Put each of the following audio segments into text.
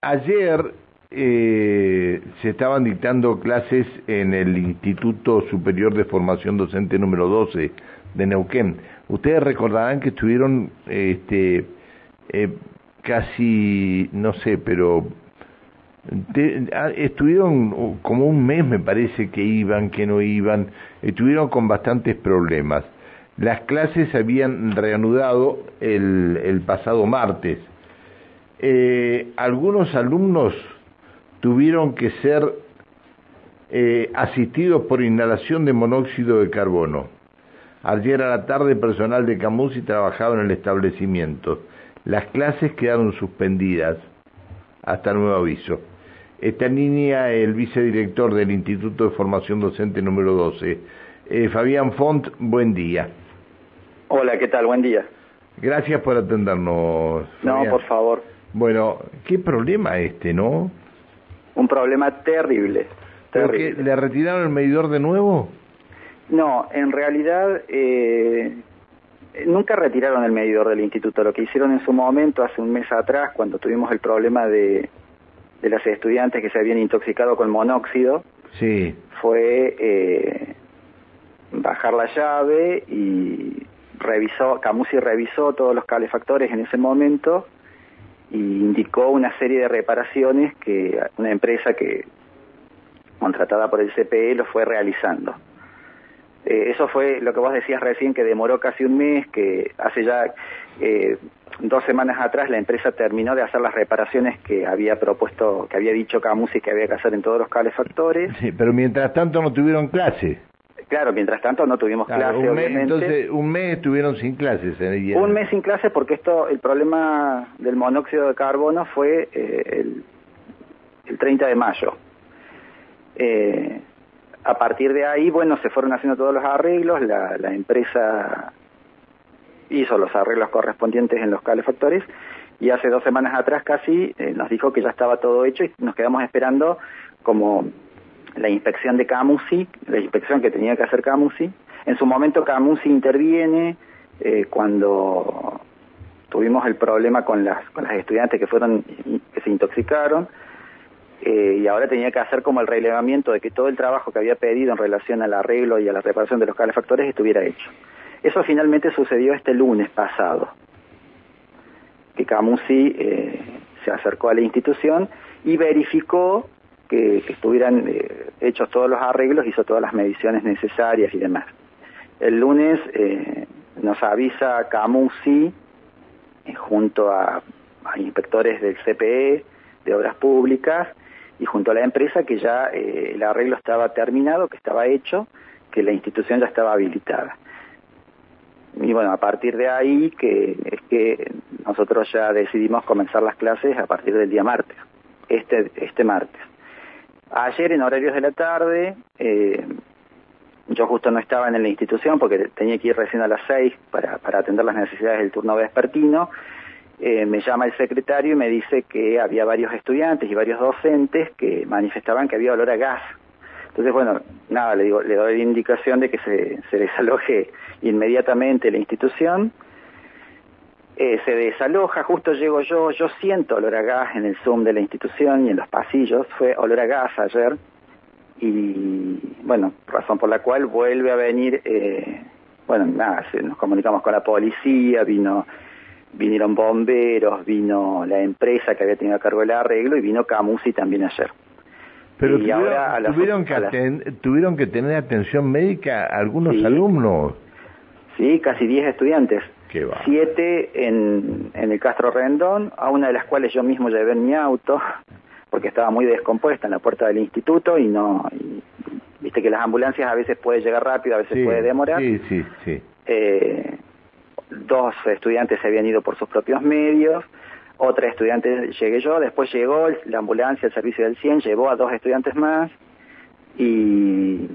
ayer eh, se estaban dictando clases en el Instituto Superior de Formación Docente número 12 de Neuquén. Ustedes recordarán que estuvieron este, eh, casi, no sé, pero ah, estuvieron como un mes, me parece, que iban, que no iban, estuvieron con bastantes problemas. Las clases se habían reanudado el, el pasado martes. Eh, algunos alumnos tuvieron que ser eh, asistidos por inhalación de monóxido de carbono. Ayer a la tarde personal de Camusi trabajaba en el establecimiento. Las clases quedaron suspendidas hasta nuevo aviso. Está en línea el vicedirector del Instituto de Formación Docente número 12. Eh, Fabián Font, buen día. Hola, ¿qué tal? Buen día. Gracias por atendernos. No, por favor. Bueno, qué problema este, ¿no? Un problema terrible. terrible. ¿Le retiraron el medidor de nuevo? No, en realidad eh, nunca retiraron el medidor del instituto. Lo que hicieron en su momento, hace un mes atrás, cuando tuvimos el problema de, de las estudiantes que se habían intoxicado con monóxido, sí. fue eh, bajar la llave y revisó, Camusi revisó todos los calefactores en ese momento y indicó una serie de reparaciones que una empresa que contratada por el CPE lo fue realizando. Eh, eso fue lo que vos decías recién, que demoró casi un mes, que hace ya eh, dos semanas atrás la empresa terminó de hacer las reparaciones que había propuesto, que había dicho Camusi que había que hacer en todos los calefactores. Sí, pero mientras tanto no tuvieron clase. Claro, mientras tanto no tuvimos clase, obviamente. entonces, un mes estuvieron sin clases. Un mes sin clases porque esto, el problema del monóxido de carbono fue eh, el, el 30 de mayo. Eh, a partir de ahí, bueno, se fueron haciendo todos los arreglos, la, la empresa hizo los arreglos correspondientes en los calefactores y hace dos semanas atrás casi eh, nos dijo que ya estaba todo hecho y nos quedamos esperando como la inspección de Camusi, la inspección que tenía que hacer Camusi. En su momento Camusi interviene eh, cuando tuvimos el problema con las, con las estudiantes que fueron que se intoxicaron eh, y ahora tenía que hacer como el relevamiento de que todo el trabajo que había pedido en relación al arreglo y a la reparación de los calefactores estuviera hecho. Eso finalmente sucedió este lunes pasado, que Camusi eh, se acercó a la institución y verificó que, estuvieran eh, hechos todos los arreglos, hizo todas las mediciones necesarias y demás. El lunes eh, nos avisa Camusi, eh, junto a, inspectores del CPE, de Obras Públicas, y junto a la empresa que ya el arreglo estaba terminado, que estaba hecho, que la institución ya estaba habilitada. Y bueno, a partir de ahí que es que nosotros ya decidimos comenzar las clases a partir del día martes, este, este martes. Ayer en horarios de la tarde, eh, yo justo no estaba en la institución porque tenía que ir recién a las seis para, para atender las necesidades del turno vespertino. Eh, me llama el secretario y me dice que había varios estudiantes y varios docentes que manifestaban que había olor a gas. Entonces, bueno, nada, le, digo, le doy la indicación de que se desaloje inmediatamente la institución eh, se desaloja, justo llego yo, yo siento olor a gas en el Zoom de la institución y en los pasillos, fue olor a gas ayer, y bueno, razón por la cual vuelve a venir, eh, bueno, nada, nos comunicamos con la policía, vino vinieron bomberos, vino la empresa que había tenido a cargo el arreglo y vino Camusi también ayer. Pero tuvieron, que tuvieron que tener atención médica algunos alumnos. Sí, casi 10 estudiantes siete en, en el Castro Rendón, a una de las cuales yo mismo llevé en mi auto, porque estaba muy descompuesta en la puerta del instituto y no, viste que las ambulancias a veces puede llegar rápido, a veces puede demorar. Sí, sí, sí. Eh, dos estudiantes se habían ido por sus propios medios, otra estudiante llegué yo, después llegó la ambulancia, el servicio del 100, llevó a dos estudiantes más y,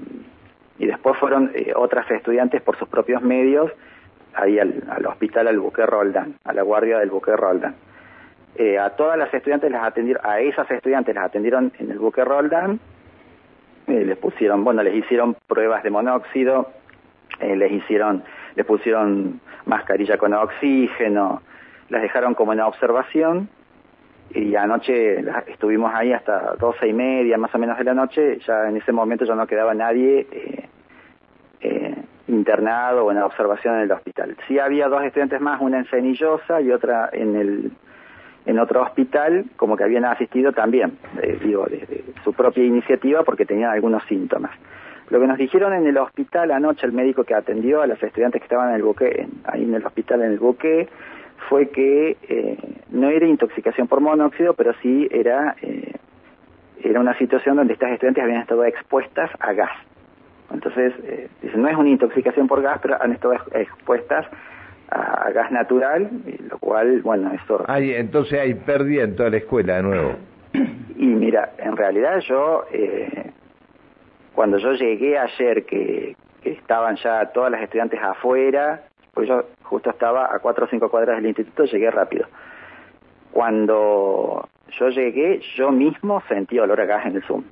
y después fueron eh, otras estudiantes por sus propios medios ahí al, al hospital al buque Roldán, a la guardia del buque Roldán. Eh, a todas las estudiantes las atendieron, a esas estudiantes las atendieron en el buque Roldán, eh, les pusieron, bueno, les hicieron pruebas de monóxido, eh, les hicieron, les pusieron mascarilla con oxígeno, las dejaron como en observación y anoche estuvimos ahí hasta doce y media más o menos de la noche, ya en ese momento ya no quedaba nadie eh, internado o en observación en el hospital. Sí había dos estudiantes más, una en Cenillosa y otra en el en otro hospital, como que habían asistido también, eh, digo, desde su propia iniciativa porque tenían algunos síntomas. Lo que nos dijeron en el hospital anoche, el médico que atendió a los estudiantes que estaban en el buque, ahí en el hospital en el buque, fue que eh, no era intoxicación por monóxido, pero sí era, eh, era una situación donde estas estudiantes habían estado expuestas a gas. Entonces, eh, dicen, no es una intoxicación por gas, pero han estado expuestas a, gas natural, lo cual, bueno, eso... Hay, entonces hay pérdida en toda la escuela de nuevo. Y mira, en realidad yo, cuando yo llegué ayer, que, que estaban ya todas las estudiantes afuera, pues yo justo estaba a cuatro o cinco cuadras del instituto, llegué rápido. Cuando yo llegué, yo mismo sentí olor a gas en el Zoom.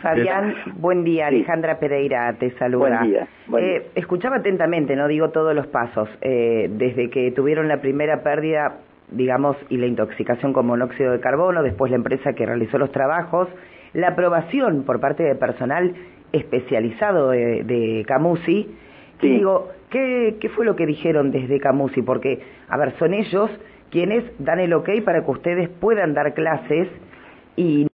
Fabián, buen día. Alejandra Pereira te saluda. Buen día. eh, Escuchaba atentamente, no digo todos los pasos, eh, desde que tuvieron la primera pérdida, digamos, y la intoxicación con monóxido de carbono, después la empresa que realizó los trabajos, la aprobación por parte del personal especializado de, de Camusi, y digo, ¿qué, ¿qué fue lo que dijeron desde Camusi? Porque, a ver, son ellos quienes dan el ok para que ustedes puedan dar clases y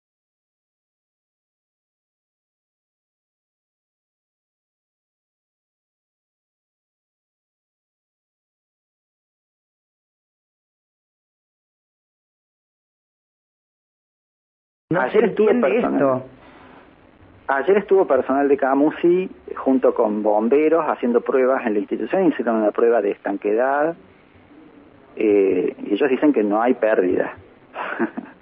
no se entiende esto. Ayer estuvo personal de Camusi junto con bomberos haciendo pruebas en la institución, hicieron una prueba de estanquedad eh, y ellos dicen que no hay pérdida.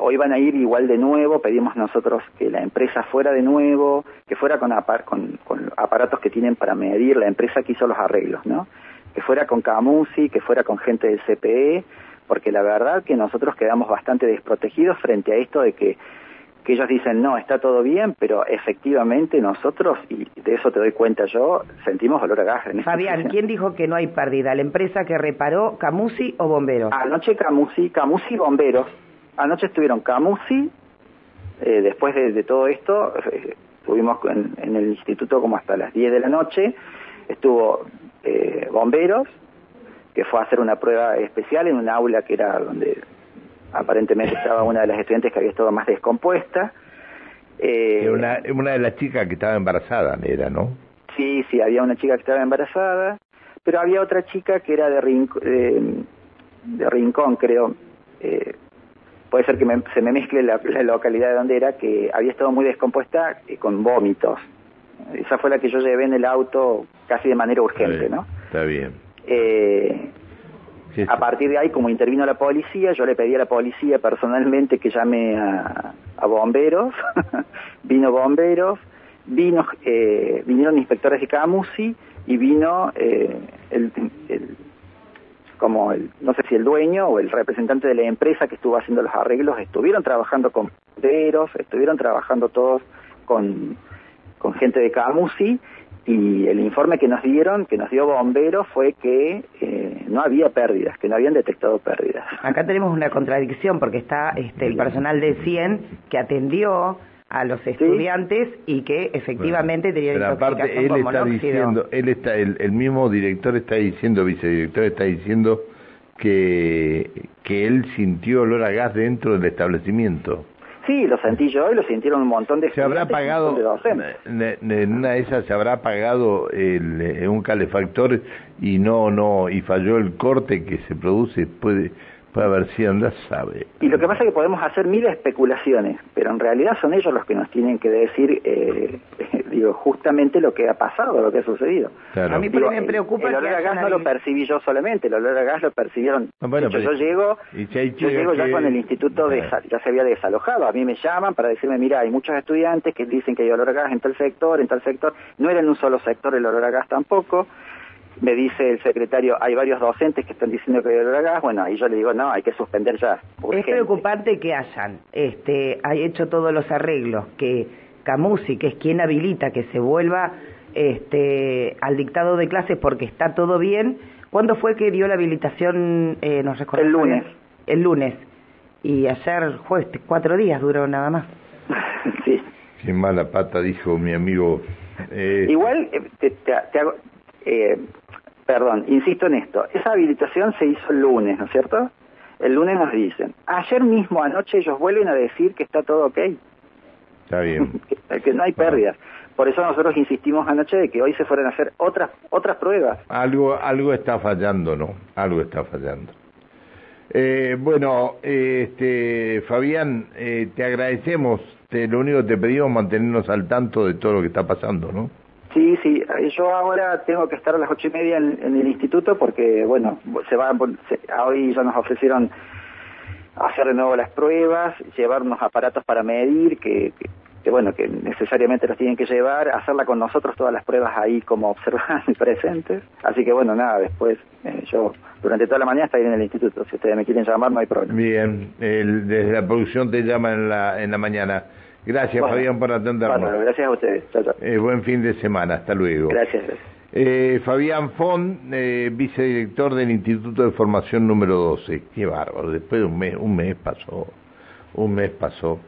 Hoy van a ir igual de nuevo, pedimos nosotros que la empresa fuera de nuevo, que fuera con, con, con aparatos que tienen para medir, la empresa que hizo los arreglos, ¿no? Que fuera con Camusi, que fuera con gente del CPE, porque la verdad que nosotros quedamos bastante desprotegidos frente a esto de que que ellos dicen, no, está todo bien, pero efectivamente nosotros, y de eso te doy cuenta yo, sentimos olor a gas. Fabián, ¿quién dijo que no hay pérdida? ¿La empresa que reparó, Camusi o Bomberos? Anoche Camusi, Camusi Bomberos. Anoche estuvieron Camusi, eh, después de, todo esto, eh, estuvimos en, el instituto como hasta las 10 de la noche, estuvo eh, Bomberos, que fue a hacer una prueba especial en un aula que era donde aparentemente estaba una de las estudiantes que había estado más descompuesta. Eh, una, una de las chicas que estaba embarazada, era, ¿no? Sí, sí, había una chica que estaba embarazada, pero había otra chica que era de, de, Rincón, creo. Eh, puede ser que se me mezcle la, localidad de donde era, que había estado muy descompuesta eh, con vómitos. Esa fue la que yo llevé en el auto casi de manera urgente, ¿no? Está bien. Eh, a partir de ahí, como intervino la policía, yo le pedí a la policía personalmente que llame a, bomberos, vino bomberos, vino, eh, vinieron inspectores de Camusi y vino eh, el, como el, no sé si el dueño o el representante de la empresa que estuvo haciendo los arreglos, estuvieron trabajando con bomberos, estuvieron trabajando todos con, con gente de Camusi y el informe que nos dieron, que nos dio Bomberos, fue que eh, no había pérdidas, que no habían detectado pérdidas. Acá tenemos una contradicción porque está este, el personal de 100 que atendió a los estudiantes y que efectivamente tenía pero aparte él está diciendo él está el, el, mismo director está diciendo vicedirector está diciendo que que él sintió olor a gas dentro del establecimiento Sí, lo sentí yo y lo sintieron un montón de Se habrá pagado, en una de esas se habrá pagado el, eh, un calefactor y no, no, y falló el corte que se produce, puede, puede haber sido, anda sabe. Y lo que pasa es que podemos hacer mil especulaciones, pero en realidad son ellos los que nos tienen que decir, eh, digo, justamente lo que ha pasado, lo que ha sucedido. A mí me preocupa el, olor a gas no lo percibí yo solamente, el olor a gas lo percibieron. Ah, bueno, yo llego, yo llego ya con el instituto de, ya se había desalojado, a mí me llaman para decirme, mira, hay muchos estudiantes que dicen que hay olor a gas en tal sector, en tal sector, no era en un solo sector el olor a gas tampoco, me dice el secretario, hay varios docentes que están diciendo que hay olor a gas, bueno, ahí yo le digo, no, hay que suspender ya. Es preocupante que hayan, este, hay hecho todos los arreglos, que Camusi, que es quien habilita que se vuelva este, al dictado de clases porque está todo bien, ¿Cuándo fue que dio la habilitación? Eh, ¿Nos El lunes. El lunes. Y ayer jueves, cuatro días duró nada más. sí. Qué mala pata, dijo mi amigo. Eh, Igual, eh, te, te, hago, eh, perdón, insisto en esto. Esa habilitación se hizo el lunes, ¿no es cierto? El lunes nos dicen. Ayer mismo anoche ellos vuelven a decir que está todo ok. Está bien. que, no hay pérdidas. Por eso nosotros insistimos anoche de que hoy se fueran a hacer otras otras pruebas. Algo algo está fallando, ¿no? Algo está fallando. Eh, bueno, este, Fabián, eh, te agradecemos. lo único que te pedimos es mantenernos al tanto de todo lo que está pasando, ¿no? Sí, sí. Yo ahora tengo que estar a las ocho y media en, el instituto porque, bueno, se va, hoy ya nos ofrecieron hacer de nuevo las pruebas, llevarnos aparatos para medir, que que bueno, que necesariamente los tienen que llevar, hacerla con nosotros todas las pruebas ahí como observantes presentes. Así que bueno, nada, después eh, yo durante toda la mañana estaré en el instituto. Si ustedes me quieren llamar, no hay problema. Bien, desde la producción te llama en la, en la mañana. Gracias, Fabián, por atendernos. Bueno, gracias a ustedes. Eh, buen fin de semana. Hasta luego. Gracias. Eh, Fabián Font, eh, vicedirector del Instituto de Formación número 12. Qué bárbaro. Después de un mes, un mes pasó. Un mes pasó.